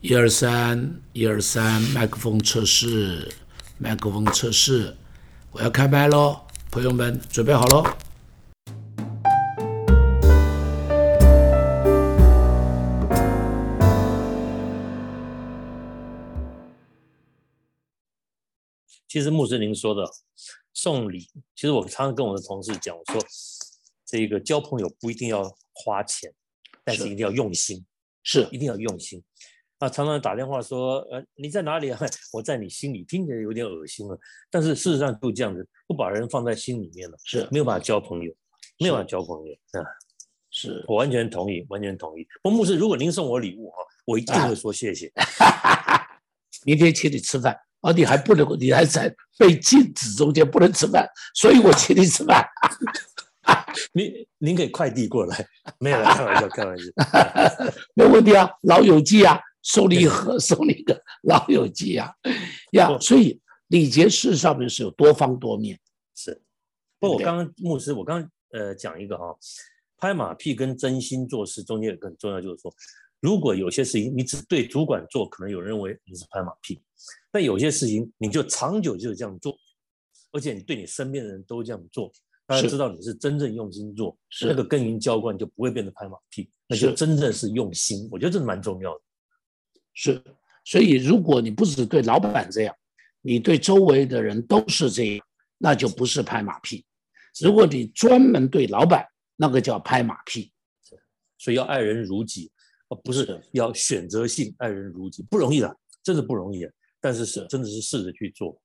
一二三，一二三，麦克风测试，麦克风测试，我要开麦喽，朋友们准备好喽。其实穆斯林说的送礼，其实我常常跟我的同事讲，我说这个交朋友不一定要花钱，但是一定要用心，是一定要用心。啊，常常打电话说，呃，你在哪里啊？我在你心里，听起来有点恶心了。但是事实上就这样子，不把人放在心里面了，是没有办法交朋友，没有办法交朋友啊。是我完全同意，完全同意。不，牧师，如果您送我礼物哈，我一定会说谢谢。明天请你吃饭。啊，你还不能，你还在被禁止中间不能吃饭，所以我请你吃饭。您您可以快递过来，没有 开玩笑，开玩笑，没问题啊，老友记啊，送你一盒，送你一个老友记啊，呀，所以礼节事上面是有多方多面，是。不，我刚刚牧师，我刚刚呃讲一个哈，拍马屁跟真心做事中间有个很重要，就是说，如果有些事情你只对主管做，可能有人认为你是拍马屁。但有些事情你就长久就是这样做，而且你对你身边的人都这样做，大家知道你是真正用心做，那个耕耘浇灌就不会变得拍马屁，那就真正是用心。我觉得这是蛮重要的。是，所以如果你不只对老板这样，你对周围的人都是这样，那就不是拍马屁。如果你专门对老板，那个叫拍马屁。所以要爱人如己，而不是要选择性爱人如己，不容易的，真的不容易。但是是真的是试着去做，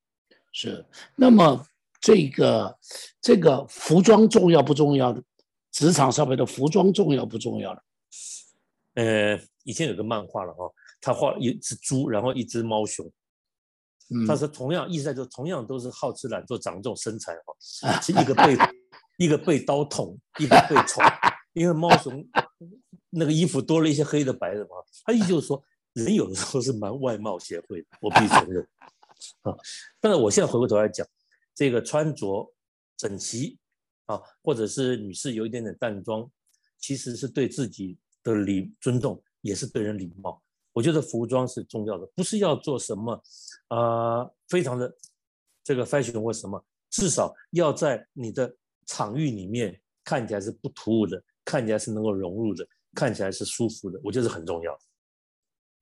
是。那么这个这个服装重要不重要的？职场上面的服装重要不重要的？呃，以前有个漫画了哈，他画一只猪，然后一只猫熊，他说同样意思在说同样都是好吃懒做，长这种身材哈，是一个被一个被刀捅，一个被捅，因为猫熊那个衣服多了一些黑的白的嘛，他意思就是说。人有的时候是蛮外貌协会的，我必须承认啊。但是我现在回过头来讲，这个穿着整齐啊，或者是女士有一点点淡妆，其实是对自己的礼尊重，也是对人礼貌。我觉得服装是重要的，不是要做什么啊，非常的这个 fashion 或什么，至少要在你的场域里面看起来是不突兀的，看起来是能够融入的，看起来是舒服的，我觉得是很重要。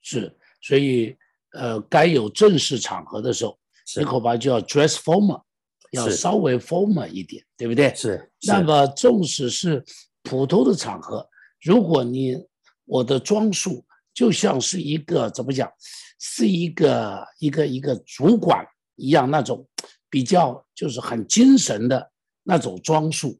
是，所以呃，该有正式场合的时候，你恐怕就要 dress formal，要稍微 formal 一点，对不对？是。那么，纵使是普通的场合，如果你我的装束就像是一个怎么讲，是一个一个一个主管一样那种比较就是很精神的那种装束，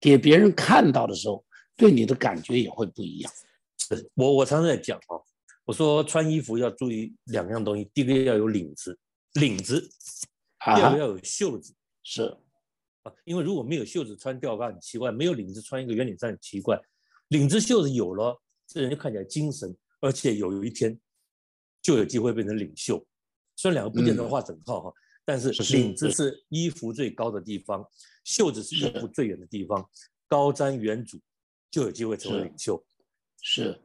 给别人看到的时候，对你的感觉也会不一样。是我我常常在讲啊。我说穿衣服要注意两样东西，第一个要有领子，领子；第二个要有袖子，是啊，因为如果没有袖子穿吊嘎很奇怪，没有领子穿一个圆领衫很奇怪。领子袖子有了，这人就看起来精神，而且有一天就有机会变成领袖。虽然两个不见得画整套哈，但是领子是衣服最高的地方，袖子是衣服最远的地方，高瞻远瞩就有机会成为领袖。是。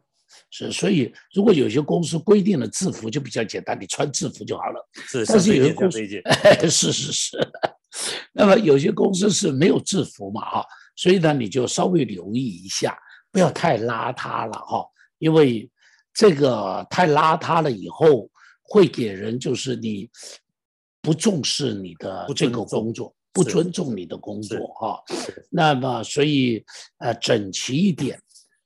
是，所以如果有些公司规定了制服就比较简单，你穿制服就好了。是，但是有些公司，是是是。那么有些公司是没有制服嘛，哈，所以呢，你就稍微留意一下，不要太邋遢了，哈，因为这个太邋遢了以后，会给人就是你不重视你的这个工作，不尊重你的工作，哈。那么所以呃，整齐一点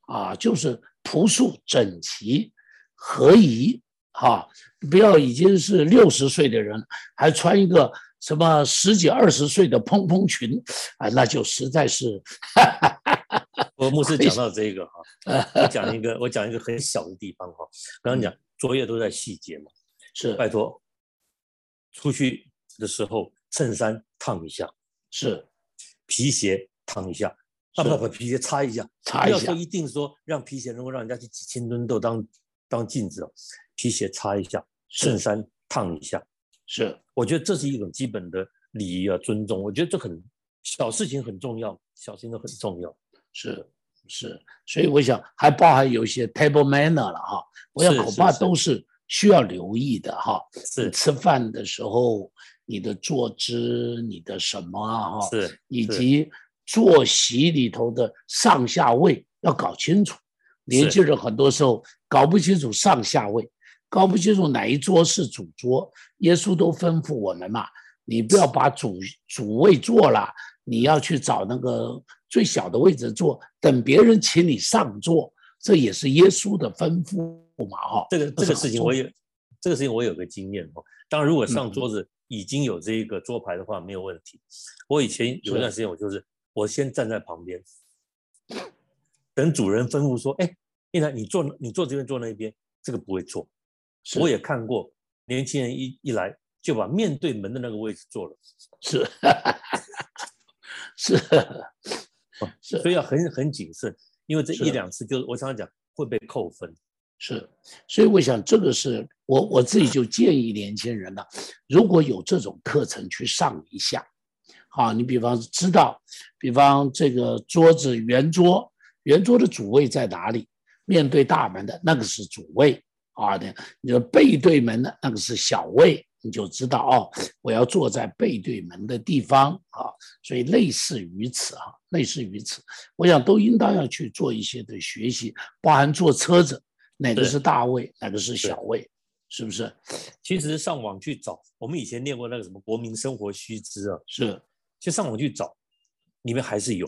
啊，就是。朴素、整齐、合宜，哈，不要已经是六十岁的人，还穿一个什么十几二十岁的蓬蓬裙，啊，那就实在是。我牧师讲到这个哈，我讲一个，我讲一个很小的地方哈。刚刚讲作业都在细节嘛，是拜托，出去的时候衬衫烫一下，是皮鞋烫一下。啊不不，皮鞋擦一下，擦一下。不要说一定说让皮鞋能够让人家去几千吨都当当镜子哦，皮鞋擦一下，衬衫烫一下，是。我觉得这是一种基本的礼仪啊，尊重。我觉得这很小事情很重要，小事情都很重要。是，是，所以我想还包含有一些 table manner 了哈，我想恐怕都是需要留意的哈。是吃饭的时候你的坐姿、你的什么啊哈，是以及坐席里头的上下位要搞清楚。年轻人很多时候搞不清楚上下位，搞不清楚哪一桌是主桌。耶稣都吩咐我们嘛，你不要把主主位坐了，你要去找那个。最小的位置坐，等别人请你上座，这也是耶稣的吩咐嘛？哈，这个这个事情我有，这个事情我有个经验哦。当然，如果上桌子已经有这一个桌牌的话，没有问题。我以前有一段时间，我就是我先站在旁边，等主人吩咐说：“哎，一来你坐，你坐这边，坐那边，这个不会错。”我也看过年轻人一一来就把面对门的那个位置坐了，是是。所以要很很谨慎，因为这一两次就是我常常讲会被扣分。是，所以我想这个是我我自己就建议年轻人呢，如果有这种课程去上一下，好，你比方知道，比方这个桌子圆桌，圆桌的主位在哪里？面对大门的那个是主位啊，的，你说背对门的那个是小位。你就知道哦，我要坐在背对门的地方啊，所以类似于此啊，类似于此，我想都应当要去做一些的学习，包含坐车子，哪个是大位，哪个是小位，是不是？其实上网去找，我们以前念过那个什么《国民生活须知》啊，是，就上网去找，里面还是有，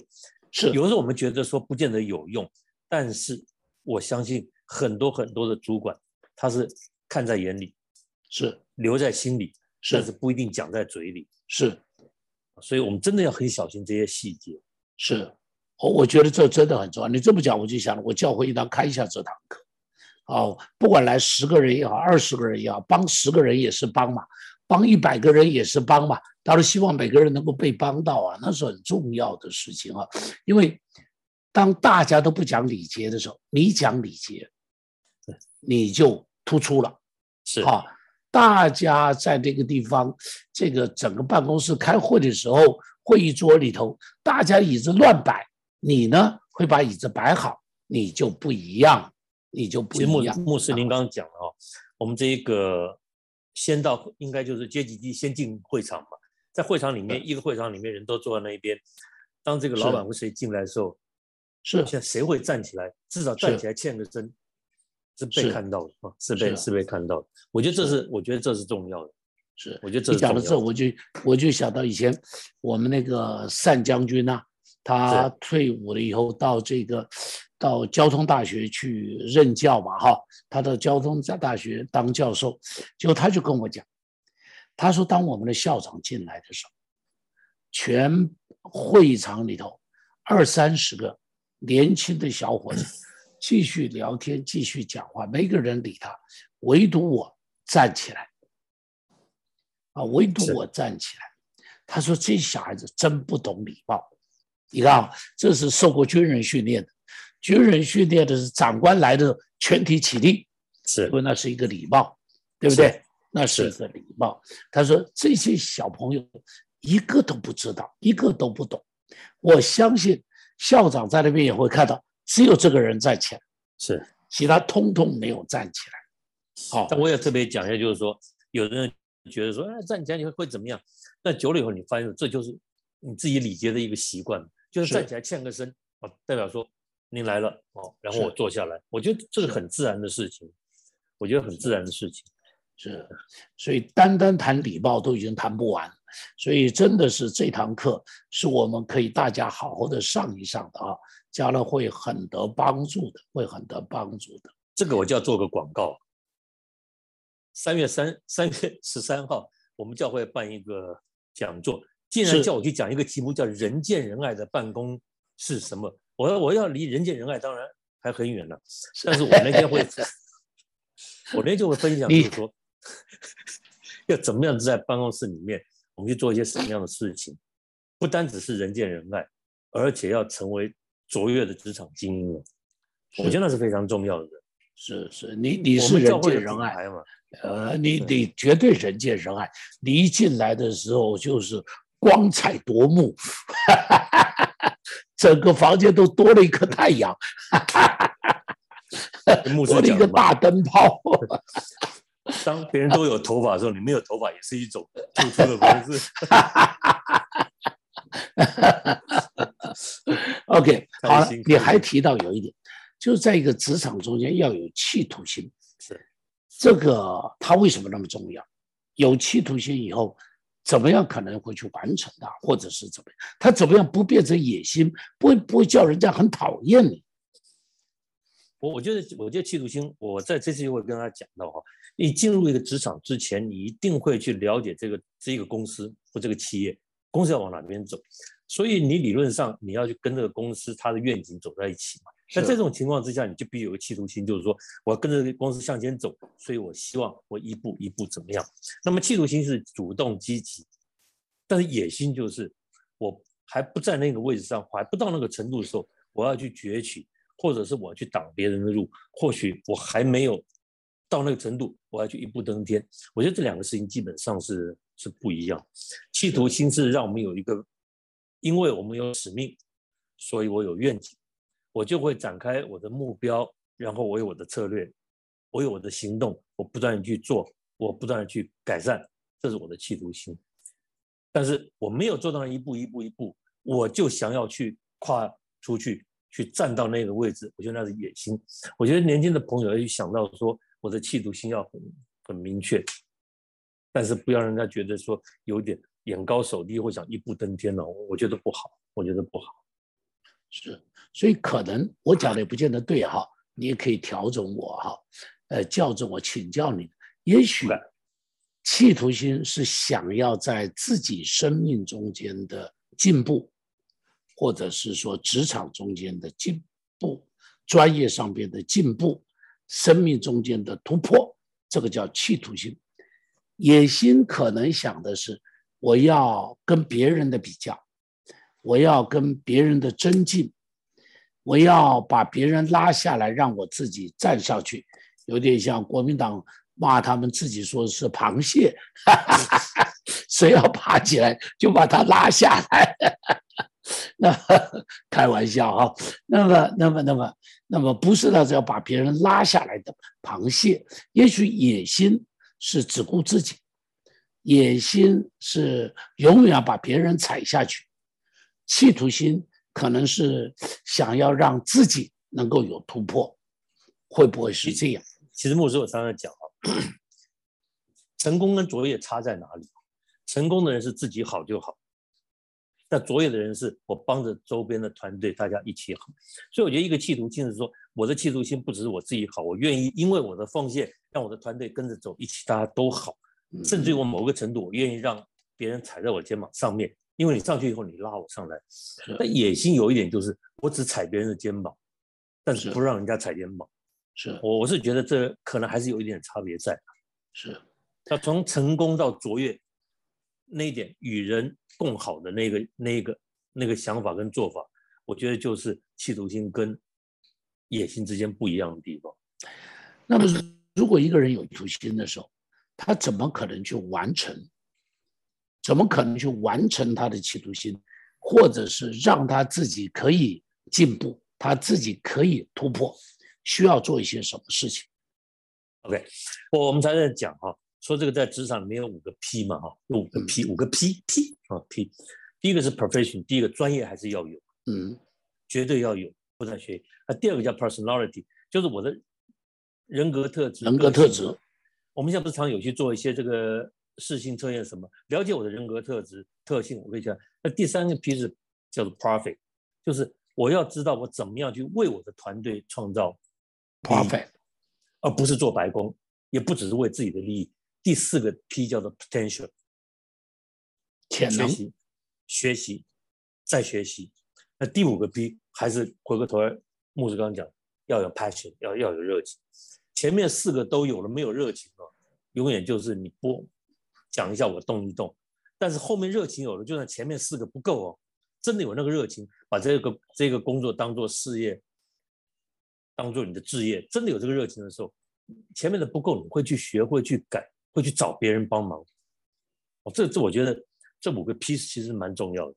是有的时候我们觉得说不见得有用，但是我相信很多很多的主管他是看在眼里。是留在心里，但是不一定讲在嘴里。是，所以我们真的要很小心这些细节。是，我我觉得这真的很重要。你这么讲，我就想了，我教会应当开一下这堂课。哦，不管来十个人也好，二十个人也好，帮十个人也是帮嘛，帮一百个人也是帮嘛。当然希望每个人能够被帮到啊，那是很重要的事情啊。因为当大家都不讲礼节的时候，你讲礼节，你就突出了。是啊。大家在这个地方，这个整个办公室开会的时候，会议桌里头，大家椅子乱摆，你呢会把椅子摆好，你就不一样，你就不一样。牧师，您刚刚讲了哦，我们这一个先到，应该就是阶级低先进会场嘛，在会场里面，一个会场里面人都坐在那一边，当这个老板或谁进来的时候，是现在谁会站起来？至少站起来欠个身。是被看到的啊，是被是被看到的。我觉得这是，我觉得这是重要的。是，我觉得这你讲的这，我就我就想到以前我们那个单将军呐，他退伍了以后到这个到交通大学去任教嘛，哈，他到交通大学当教授，结果他就跟我讲，他说当我们的校长进来的时候，全会场里头二三十个年轻的小伙子。继续聊天，继续讲话，没个人理他，唯独我站起来，啊，唯独我站起来。他说：“这小孩子真不懂礼貌。”你看啊，这是受过军人训练的，军人训练的是长官来的全体起立，是，因为那是一个礼貌，对不对？那是一个礼貌。他说：“这些小朋友一个都不知道，一个都不懂。我相信校长在那边也会看到。”只有这个人站起来，是其他通通没有站起来。好，但我也特别讲一下，就是说，有的人觉得说，哎，站起来你会会怎么样？那久了以后，你发现这就是你自己礼节的一个习惯，就是站起来欠个身啊，代表说您来了哦，然后我坐下来。我觉得这是很自然的事情，我觉得很自然的事情。是，所以单单谈礼貌都已经谈不完，所以真的是这堂课是我们可以大家好好的上一上的啊。将来会很得帮助的，会很得帮助的。这个我就要做个广告。三月三三月十三号，我们教会办一个讲座，竟然叫我去讲一个题目叫“人见人爱的办公是什么”。我要我要离人见人爱当然还很远呢，但是我那天会，我那天就会分享，就是说要怎么样子在办公室里面，我们去做一些什么样的事情，不单只是人见人爱，而且要成为。卓越的职场精英了，我觉得那是非常重要的。是是，你你是人见人爱嘛？呃，你你绝对人见人爱。你一进来的时候就是光彩夺目，整个房间都多了一颗太阳，多了一个大灯泡。当别人都有头发的时候，你没有头发也是一种 突出的方式。OK，好了，你还提到有一点，就是在一个职场中间要有企图心。是，这个他为什么那么重要？有企图心以后，怎么样可能会去完成它，或者是怎么样？他怎么样不变成野心，不会不会叫人家很讨厌你？我我觉得，我觉得企图心，我在这次就会跟他讲到哈，你进入一个职场之前，你一定会去了解这个这个公司或这个企业，公司要往哪边走，所以你理论上你要去跟这个公司它的愿景走在一起嘛。那在这种情况之下，你就必须有个企图心，就是说我要跟着公司向前走，所以我希望我一步一步怎么样。那么企图心是主动积极，但是野心就是我还不在那个位置上，还不到那个程度的时候，我要去崛起。或者是我去挡别人的路，或许我还没有到那个程度，我要去一步登天。我觉得这两个事情基本上是是不一样。企图心是让我们有一个，因为我们有使命，所以我有愿景，我就会展开我的目标，然后我有我的策略，我有我的行动，我不断的去做，我不断的去改善，这是我的企图心。但是我没有做到一步一步一步，我就想要去跨出去。去站到那个位置，我觉得那是野心。我觉得年轻的朋友要去想到说，我的企图心要很很明确，但是不要让人家觉得说有点眼高手低或想一步登天了，我觉得不好，我觉得不好。是，所以可能我讲的也不见得对哈，你也可以调整我哈，呃，校正我，请教你。也许企图心是想要在自己生命中间的进步。或者是说职场中间的进步，专业上边的进步，生命中间的突破，这个叫企图心。野心可能想的是，我要跟别人的比较，我要跟别人的增进，我要把别人拉下来，让我自己站上去，有点像国民党骂他们自己说是螃蟹，哈 哈谁要爬起来就把他拉下来。那 开玩笑哈，那么那么那么那么不是那是要把别人拉下来的螃蟹，也许野心是只顾自己，野心是永远要把别人踩下去，企图心可能是想要让自己能够有突破，会不会是这样？其实牧师我常常讲啊，成功跟卓越差在哪里？成功的人是自己好就好。但卓越的人是我帮着周边的团队，大家一起好。所以我觉得一个企图心是说，我的企图心不只是我自己好，我愿意因为我的奉献，让我的团队跟着走，一起大家都好。甚至于我某个程度，我愿意让别人踩在我肩膀上面，因为你上去以后，你拉我上来。那野心有一点就是，我只踩别人的肩膀，但是不让人家踩肩膀。是我我是觉得这可能还是有一点差别在。是，那从成功到卓越。那一点与人共好的那个、那个、那个想法跟做法，我觉得就是企图心跟野心之间不一样的地方。那么，如果一个人有企图心的时候，他怎么可能去完成？怎么可能去完成他的企图心，或者是让他自己可以进步，他自己可以突破？需要做一些什么事情？OK，我我们才在讲哈。说这个在职场里面有五个 P 嘛，哈，有五个 P，五个 P，P 啊 P，第一个是 profession，第一个专业还是要有，嗯，绝对要有，不能学。啊第二个叫 personality，就是我的人格特质。人格特质，我们现在不是常有去做一些这个试性测验什么，了解我的人格特质特性。我跟你讲，那第三个 P 是叫做 profit，就是我要知道我怎么样去为我的团队创造 profit，而不是做白工，也不只是为自己的利益。第四个 P 叫做 potential，潜能，学习，学习，再学习。那第五个 P 还是回过头来，牧师刚刚讲，要有 passion，要要有热情。前面四个都有了，没有热情啊，永远就是你不讲一下我动一动。但是后面热情有了，就算前面四个不够哦，真的有那个热情，把这个这个工作当做事业，当做你的置业，真的有这个热情的时候，前面的不够，你会去学会去改。会去找别人帮忙，哦，这这我觉得这五个 P 其实蛮重要的。